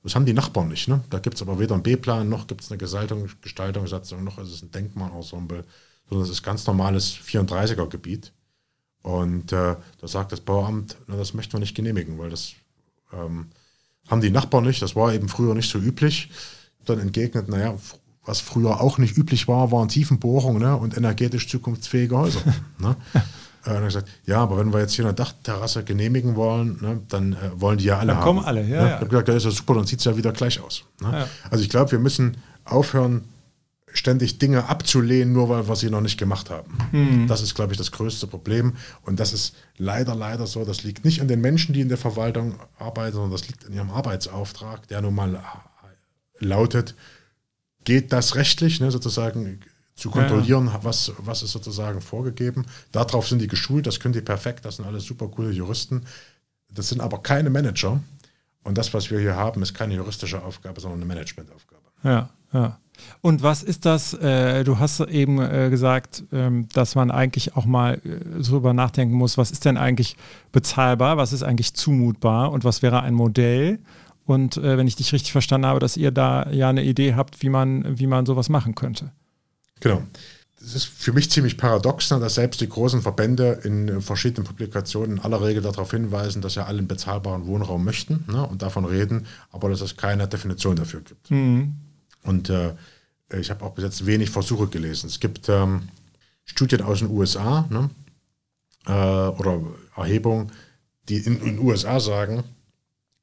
Das haben die Nachbarn nicht. Ne? Da gibt es aber weder einen B-Plan, noch gibt es eine Gestaltung, Gestaltungssatzung, noch ist es ein Denkmalensemble, sondern es ist ganz normales 34er-Gebiet. Und äh, da sagt das Bauamt, na, das möchten wir nicht genehmigen, weil das ähm, haben die Nachbarn nicht. Das war eben früher nicht so üblich. Dann entgegnet, naja, was früher auch nicht üblich war, waren Tiefenbohrungen ne, und energetisch zukunftsfähige Häuser. ne? Äh, und gesagt, ja, aber wenn wir jetzt hier eine Dachterrasse genehmigen wollen, ne, dann äh, wollen die ja alle dann haben. kommen alle, ja. Ne? ja. Ich habe gesagt, das ist ja super, dann sieht es ja wieder gleich aus. Ne? Ja. Also ich glaube, wir müssen aufhören, ständig Dinge abzulehnen, nur weil wir sie noch nicht gemacht haben. Mhm. Das ist, glaube ich, das größte Problem. Und das ist leider, leider so. Das liegt nicht an den Menschen, die in der Verwaltung arbeiten, sondern das liegt in ihrem Arbeitsauftrag, der nun mal lautet, geht das rechtlich, ne, sozusagen zu kontrollieren, ja. was, was ist sozusagen vorgegeben. Darauf sind die geschult, das können die perfekt, das sind alles super coole Juristen. Das sind aber keine Manager. Und das, was wir hier haben, ist keine juristische Aufgabe, sondern eine Managementaufgabe. Ja, ja. Und was ist das? Äh, du hast eben äh, gesagt, ähm, dass man eigentlich auch mal äh, so über nachdenken muss, was ist denn eigentlich bezahlbar, was ist eigentlich zumutbar und was wäre ein Modell? Und äh, wenn ich dich richtig verstanden habe, dass ihr da ja eine Idee habt, wie man, wie man sowas machen könnte. Genau. Das ist für mich ziemlich paradox, ne, dass selbst die großen Verbände in verschiedenen Publikationen in aller Regel darauf hinweisen, dass ja alle einen bezahlbaren Wohnraum möchten ne, und davon reden, aber dass es keine Definition dafür gibt. Mhm. Und äh, ich habe auch bis jetzt wenig Versuche gelesen. Es gibt ähm, Studien aus den USA ne, äh, oder Erhebungen, die in den USA sagen,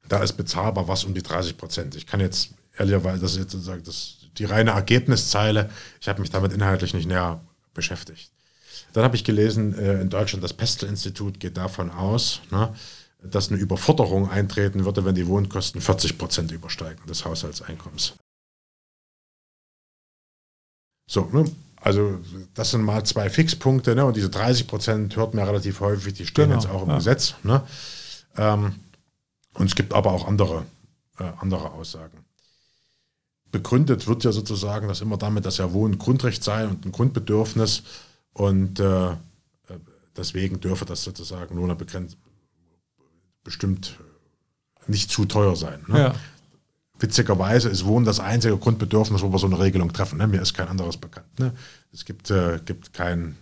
da ist bezahlbar was um die 30 Prozent. Ich kann jetzt ehrlicherweise, das ist jetzt sozusagen das, die reine Ergebniszeile, ich habe mich damit inhaltlich nicht näher beschäftigt. Dann habe ich gelesen, äh, in Deutschland das Pestel-Institut geht davon aus, ne, dass eine Überforderung eintreten würde, wenn die Wohnkosten 40 Prozent übersteigen des Haushaltseinkommens. So, ne? also das sind mal zwei Fixpunkte ne? und diese 30 Prozent hört man relativ häufig, die stehen genau, jetzt auch im ja. Gesetz. Ne? Ähm, und es gibt aber auch andere, äh, andere Aussagen. Begründet wird ja sozusagen das immer damit, dass ja Wohnen Grundrecht sei und ein Grundbedürfnis und äh, äh deswegen dürfe das sozusagen nur eine begrenzt, bestimmt nicht zu teuer sein. Ne? Ja. Witzigerweise ist Wohnen das einzige Grundbedürfnis, wo wir so eine Regelung treffen. Ne? Mir ist kein anderes bekannt. Ne? Es gibt, äh, gibt keinen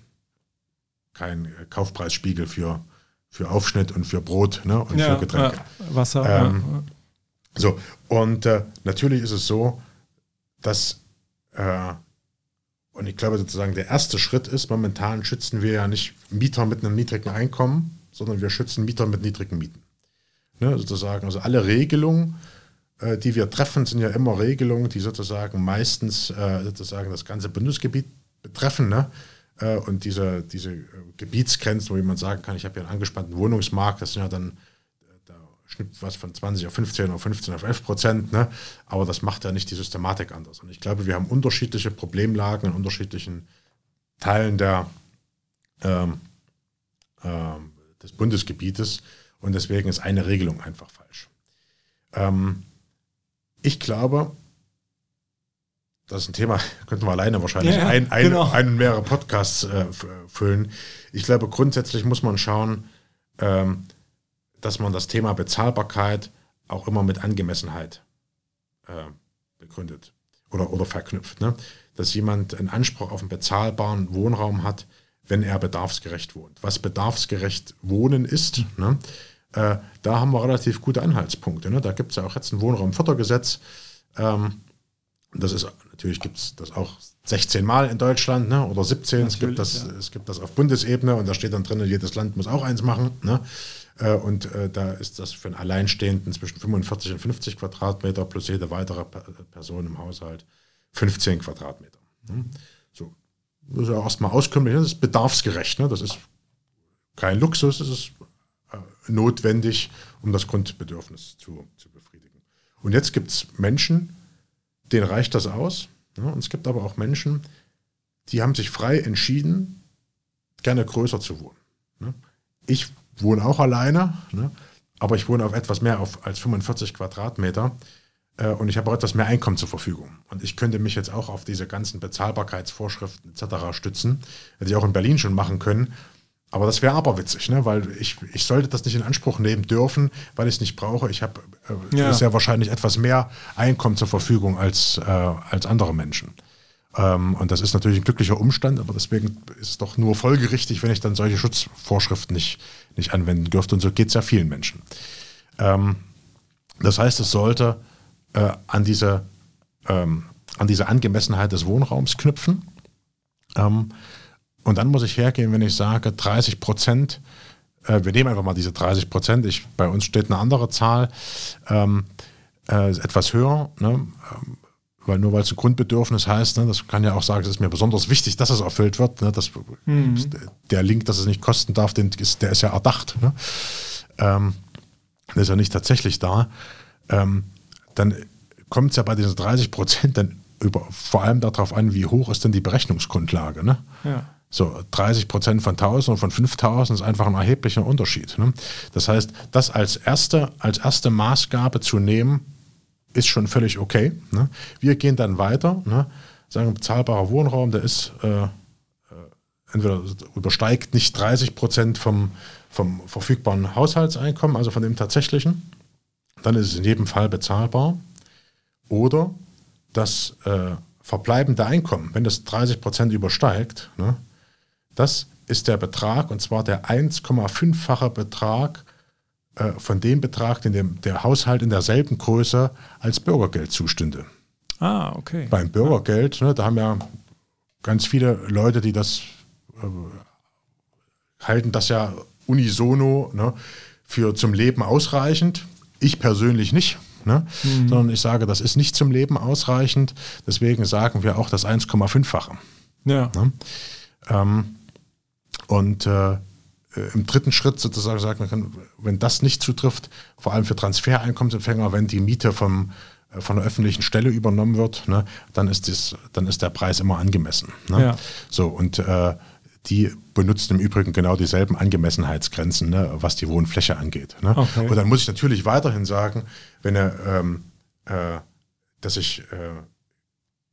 kein Kaufpreisspiegel für, für Aufschnitt und für Brot ne? und ja, für Getränke. Ja, Wasser. Ähm, ja. So, und äh, natürlich ist es so, dass, äh, und ich glaube sozusagen der erste Schritt ist, momentan schützen wir ja nicht Mieter mit einem niedrigen Einkommen, sondern wir schützen Mieter mit niedrigen Mieten. Ne? Sozusagen, also alle Regelungen, äh, die wir treffen, sind ja immer Regelungen, die sozusagen meistens äh, sozusagen das ganze Bundesgebiet betreffen. Ne? Äh, und diese, diese Gebietsgrenzen, wo jemand sagen kann, ich habe hier einen angespannten Wohnungsmarkt, das sind ja dann schnippt was von 20 auf 15 oder 15 auf 11 Prozent, ne? aber das macht ja nicht die Systematik anders. Und ich glaube, wir haben unterschiedliche Problemlagen in unterschiedlichen Teilen der, ähm, ähm, des Bundesgebietes und deswegen ist eine Regelung einfach falsch. Ähm, ich glaube, das ist ein Thema, könnten wir alleine wahrscheinlich ja, ein, ein, genau. einen mehrere Podcasts äh, füllen. Ich glaube, grundsätzlich muss man schauen, ähm, dass man das Thema Bezahlbarkeit auch immer mit Angemessenheit äh, begründet oder, oder verknüpft. Ne? Dass jemand einen Anspruch auf einen bezahlbaren Wohnraum hat, wenn er bedarfsgerecht wohnt. Was bedarfsgerecht Wohnen ist, ne? Äh, da haben wir relativ gute Anhaltspunkte. Ne? Da gibt es ja auch jetzt ein Wohnraumfördergesetz. Ähm, das ist natürlich gibt es das auch 16 Mal in Deutschland ne? oder 17. es gibt, das, ja. es gibt das auf Bundesebene und da steht dann drin, jedes Land muss auch eins machen. Ne? Äh, und äh, da ist das für einen Alleinstehenden zwischen 45 und 50 Quadratmeter plus jede weitere Person im Haushalt 15 Quadratmeter. Ne? So. Das ist ja erstmal auskömmlich, das ist bedarfsgerecht. Ne? Das ist kein Luxus, das ist notwendig, um das Grundbedürfnis zu, zu befriedigen. Und jetzt gibt es Menschen, denen reicht das aus. Ja, und es gibt aber auch Menschen, die haben sich frei entschieden, gerne größer zu wohnen. Ne? Ich wohne auch alleine, ne? aber ich wohne auf etwas mehr auf, als 45 Quadratmeter äh, und ich habe auch etwas mehr Einkommen zur Verfügung. Und ich könnte mich jetzt auch auf diese ganzen Bezahlbarkeitsvorschriften etc. stützen, ich auch in Berlin schon machen können. Aber das wäre aberwitzig, ne? weil ich, ich sollte das nicht in Anspruch nehmen dürfen, weil ich es nicht brauche. Ich habe äh, ja. sehr wahrscheinlich etwas mehr Einkommen zur Verfügung als, äh, als andere Menschen. Ähm, und das ist natürlich ein glücklicher Umstand, aber deswegen ist es doch nur folgerichtig, wenn ich dann solche Schutzvorschriften nicht, nicht anwenden dürfte. Und so geht es ja vielen Menschen. Ähm, das heißt, es sollte äh, an, diese, ähm, an diese Angemessenheit des Wohnraums knüpfen. Und dann muss ich hergehen, wenn ich sage, 30 Prozent, äh, wir nehmen einfach mal diese 30 Prozent, bei uns steht eine andere Zahl, äh, etwas höher, ne? Weil nur weil es ein Grundbedürfnis heißt, ne, das kann ja auch sagen, es ist mir besonders wichtig, dass es erfüllt wird. Ne, das, mhm. Der Link, dass es nicht kosten darf, den ist, der ist ja erdacht. Ne? Ähm, der ist ja nicht tatsächlich da. Ähm, dann kommt es ja bei diesen 30 Prozent dann über, vor allem darauf an, wie hoch ist denn die Berechnungsgrundlage. Ne? Ja. So 30 Prozent von 1000 und von 5000 ist einfach ein erheblicher Unterschied. Ne? Das heißt, das als erste, als erste Maßgabe zu nehmen, ist schon völlig okay. Ne? Wir gehen dann weiter, ne? sagen, bezahlbarer Wohnraum, der ist äh, äh entweder übersteigt nicht 30 Prozent vom, vom verfügbaren Haushaltseinkommen, also von dem tatsächlichen, dann ist es in jedem Fall bezahlbar. Oder das äh, verbleibende Einkommen, wenn das 30 Prozent übersteigt, ne, das ist der Betrag, und zwar der 1,5-fache Betrag äh, von dem Betrag, den dem, der Haushalt in derselben Größe als Bürgergeld zustünde. Ah, okay. Beim Bürgergeld, ne, da haben ja ganz viele Leute, die das äh, halten das ja unisono ne, für zum Leben ausreichend. Ich persönlich nicht. Ne? Mhm. Sondern ich sage, das ist nicht zum Leben ausreichend. Deswegen sagen wir auch das 1,5-fache. Ja. Ne? Ähm, und äh, im dritten Schritt sozusagen sagen kann, wenn das nicht zutrifft, vor allem für Transfereinkommensempfänger, wenn die Miete vom, äh, von der öffentlichen Stelle übernommen wird, ne, dann, ist das, dann ist der Preis immer angemessen. Ne? Ja. So, und äh, die benutzen im Übrigen genau dieselben Angemessenheitsgrenzen, ne, was die Wohnfläche angeht. Ne? Okay. Und dann muss ich natürlich weiterhin sagen, wenn er, ähm, äh, dass ich äh,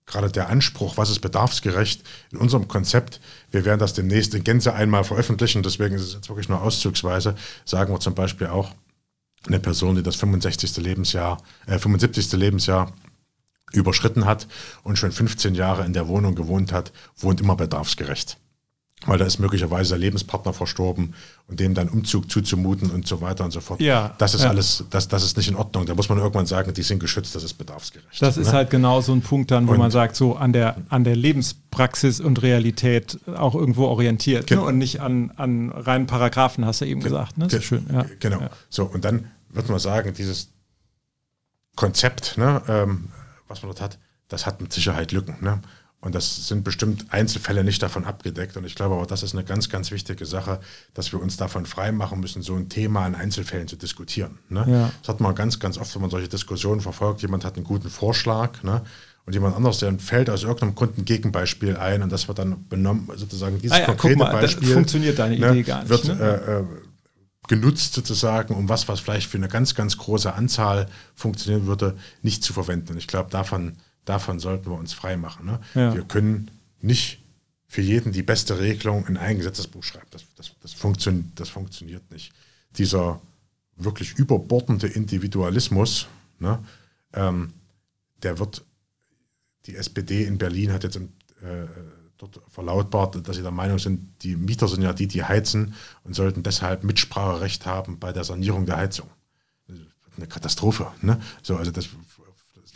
gerade der Anspruch, was ist bedarfsgerecht in unserem Konzept, wir werden das demnächst in Gänze einmal veröffentlichen, deswegen ist es jetzt wirklich nur auszugsweise, sagen wir zum Beispiel auch, eine Person, die das 65. Lebensjahr, äh, 75. Lebensjahr überschritten hat und schon 15 Jahre in der Wohnung gewohnt hat, wohnt immer bedarfsgerecht weil da ist möglicherweise der Lebenspartner verstorben und dem dann Umzug zuzumuten und so weiter und so fort. Ja, das ist ja. alles, das, das ist nicht in Ordnung. Da muss man irgendwann sagen, die sind geschützt, das ist bedarfsgerecht. Das ne? ist halt genau so ein Punkt dann, wo und, man sagt, so an der, an der Lebenspraxis und Realität auch irgendwo orientiert ne? und nicht an, an reinen Paragraphen, hast du eben gesagt. Ne? So schön. Ja. Genau. Ja. So, und dann wird man sagen, dieses Konzept, ne, ähm, was man dort hat, das hat mit Sicherheit Lücken. Ne? Und das sind bestimmt Einzelfälle nicht davon abgedeckt. Und ich glaube auch, das ist eine ganz, ganz wichtige Sache, dass wir uns davon freimachen müssen, so ein Thema in Einzelfällen zu diskutieren. Ne? Ja. Das hat man ganz, ganz oft, wenn man solche Diskussionen verfolgt. Jemand hat einen guten Vorschlag ne? und jemand anderes, der fällt aus irgendeinem Grund ein Gegenbeispiel ein und das wird dann benommen, sozusagen dieses ah ja, konkrete mal, Beispiel. funktioniert deine ne, Idee gar nicht. Wird, ne? äh, äh, genutzt sozusagen, um was, was vielleicht für eine ganz, ganz große Anzahl funktionieren würde, nicht zu verwenden. Und ich glaube, davon davon sollten wir uns frei machen. Ne? Ja. Wir können nicht für jeden die beste Regelung in ein Gesetzesbuch schreiben. Das, das, das, funktion, das funktioniert nicht. Dieser wirklich überbordende Individualismus, ne, ähm, der wird, die SPD in Berlin hat jetzt im, äh, dort verlautbart, dass sie der Meinung sind, die Mieter sind ja die, die heizen und sollten deshalb Mitspracherecht haben bei der Sanierung der Heizung. Eine Katastrophe. Ne? So, also das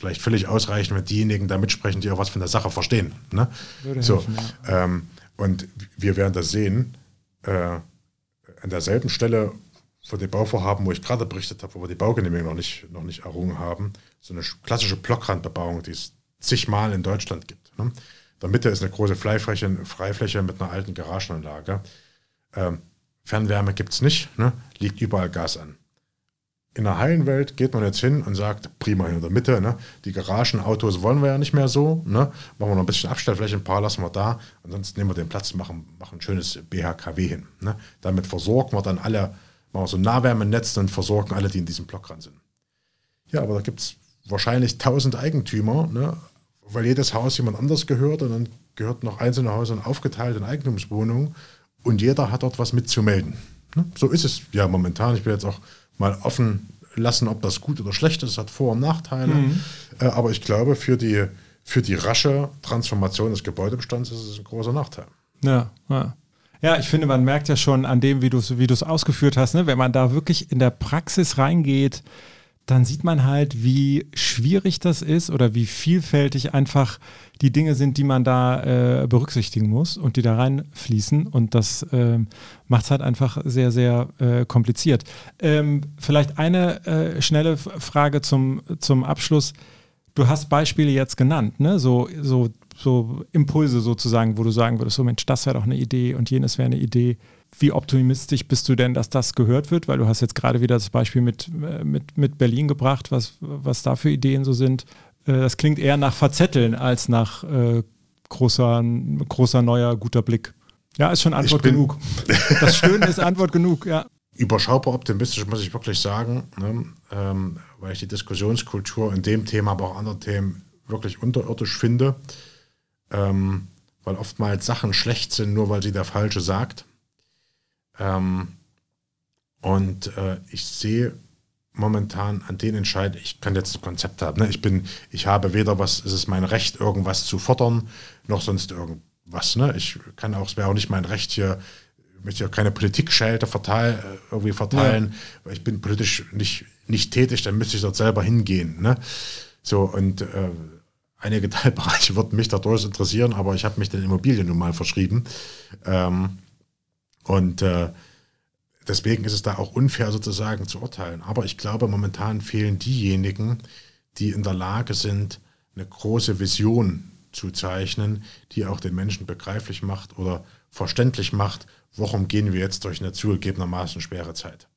vielleicht völlig ausreichen, wenn diejenigen da mitsprechen, die auch was von der Sache verstehen. Ne? so, helfen, ja. ähm, und wir werden das sehen, äh, an derselben Stelle von dem Bauvorhaben, wo ich gerade berichtet habe, wo wir die Baugenehmigung noch nicht, noch nicht errungen haben, so eine klassische Blockrandbebauung, die es zigmal in Deutschland gibt. Ne? In der Mitte ist eine große Freifläche, Freifläche mit einer alten Garagenanlage. Ähm, Fernwärme gibt es nicht, ne? liegt überall Gas an. In der heilen geht man jetzt hin und sagt, prima in der Mitte, ne? die Garagenautos wollen wir ja nicht mehr so, ne? machen wir noch ein bisschen Abstellfläche, ein paar lassen wir da, ansonsten nehmen wir den Platz und machen, machen ein schönes BHKW hin. Ne? Damit versorgen wir dann alle, machen wir so ein Nahwärmenetz und versorgen alle, die in diesem Block dran sind. Ja, aber da gibt es wahrscheinlich tausend Eigentümer, ne? weil jedes Haus jemand anders gehört und dann gehört noch einzelne Häuser aufgeteilt in Eigentumswohnungen und jeder hat dort was mitzumelden. Ne? So ist es ja momentan. Ich bin jetzt auch mal offen lassen, ob das gut oder schlecht ist, hat Vor- und Nachteile. Mhm. Äh, aber ich glaube, für die, für die rasche Transformation des Gebäudebestands ist es ein großer Nachteil. Ja, ja. Ja, ich finde, man merkt ja schon an dem, wie du es wie ausgeführt hast, ne? wenn man da wirklich in der Praxis reingeht, dann sieht man halt, wie schwierig das ist oder wie vielfältig einfach die Dinge sind, die man da äh, berücksichtigen muss und die da reinfließen. Und das äh, macht es halt einfach sehr, sehr äh, kompliziert. Ähm, vielleicht eine äh, schnelle Frage zum, zum Abschluss. Du hast Beispiele jetzt genannt, ne? so, so, so Impulse sozusagen, wo du sagen würdest, so Mensch, das wäre doch eine Idee und jenes wäre eine Idee. Wie optimistisch bist du denn, dass das gehört wird? Weil du hast jetzt gerade wieder das Beispiel mit, äh, mit, mit Berlin gebracht, was, was da für Ideen so sind. Äh, das klingt eher nach Verzetteln als nach äh, großer, großer, neuer, guter Blick. Ja, ist schon Antwort genug. Das Schöne ist Antwort genug, ja. Überschaubar optimistisch, muss ich wirklich sagen, ne? ähm, weil ich die Diskussionskultur in dem Thema, aber auch anderen Themen wirklich unterirdisch finde, ähm, weil oftmals Sachen schlecht sind, nur weil sie der Falsche sagt. Ähm, und äh, ich sehe momentan an den entscheiden, ich kann jetzt das Konzept haben. Ne? Ich bin, ich habe weder was, es ist mein Recht, irgendwas zu fordern, noch sonst irgendwas. Ne? Ich kann auch, es wäre auch nicht mein Recht hier, ich möchte ja keine Politikschelte verteil, äh, irgendwie verteilen, ja. weil ich bin politisch nicht, nicht tätig, dann müsste ich dort selber hingehen. Ne? So, und äh, einige Teilbereiche würden mich dadurch interessieren, aber ich habe mich den Immobilien nun mal verschrieben. Ähm, und äh, deswegen ist es da auch unfair sozusagen zu urteilen. Aber ich glaube, momentan fehlen diejenigen, die in der Lage sind, eine große Vision zu zeichnen, die auch den Menschen begreiflich macht oder verständlich macht, warum gehen wir jetzt durch eine zugegebenermaßen schwere Zeit.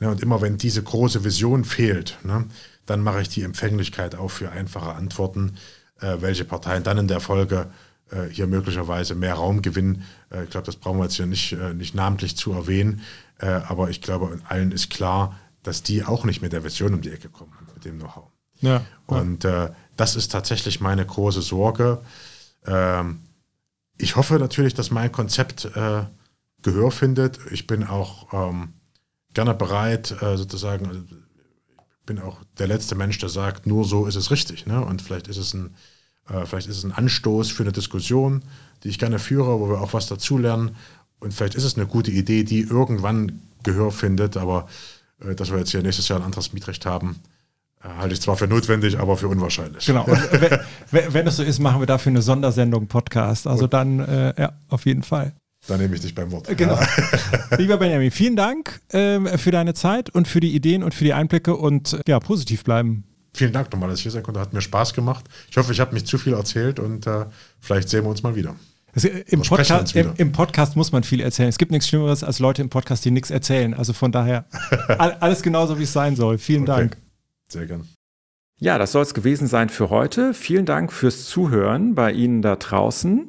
Ja, und immer wenn diese große Vision fehlt, ne, dann mache ich die Empfänglichkeit auch für einfache Antworten, äh, welche Parteien dann in der Folge hier möglicherweise mehr Raum gewinnen. Äh, ich glaube, das brauchen wir jetzt hier nicht, äh, nicht namentlich zu erwähnen. aber ich glaube, allen ist klar, dass die auch nicht mit der Vision um die Ecke kommen, mit dem Know-how. Ja, Und äh, das ist tatsächlich meine große Sorge. Ähm, ich hoffe natürlich, dass mein Konzept äh, Gehör findet. Ich bin auch ähm, gerne bereit, äh, sozusagen, also, ich bin auch der letzte Mensch, der sagt, nur so ist es richtig. Ne? Und vielleicht ist es ein äh, vielleicht ist es ein Anstoß für eine Diskussion, die ich gerne führe, wo wir auch was dazulernen. Und vielleicht ist es eine gute Idee, die irgendwann Gehör findet, aber äh, dass wir jetzt hier nächstes Jahr ein anderes Mietrecht haben, äh, halte ich zwar für notwendig, aber für unwahrscheinlich. Genau. wenn, wenn es so ist, machen wir dafür eine Sondersendung Podcast. Also Gut. dann, äh, ja, auf jeden Fall. Da nehme ich dich beim Wort. Genau. Lieber Benjamin, vielen Dank äh, für deine Zeit und für die Ideen und für die Einblicke und ja, positiv bleiben vielen Dank nochmal, dass ich hier sein konnte. Hat mir Spaß gemacht. Ich hoffe, ich habe nicht zu viel erzählt und äh, vielleicht sehen wir uns mal wieder. Also im, Podcast, im, im, Podcast, muss man viel erzählen. Es gibt nichts Schlimmeres als Leute im Podcast, die nichts erzählen. Also von daher alles genauso, wie es sein soll. Vielen okay. Dank. Sehr gern. Ja, das soll es gewesen sein für heute. Vielen Dank fürs Zuhören bei Ihnen da draußen.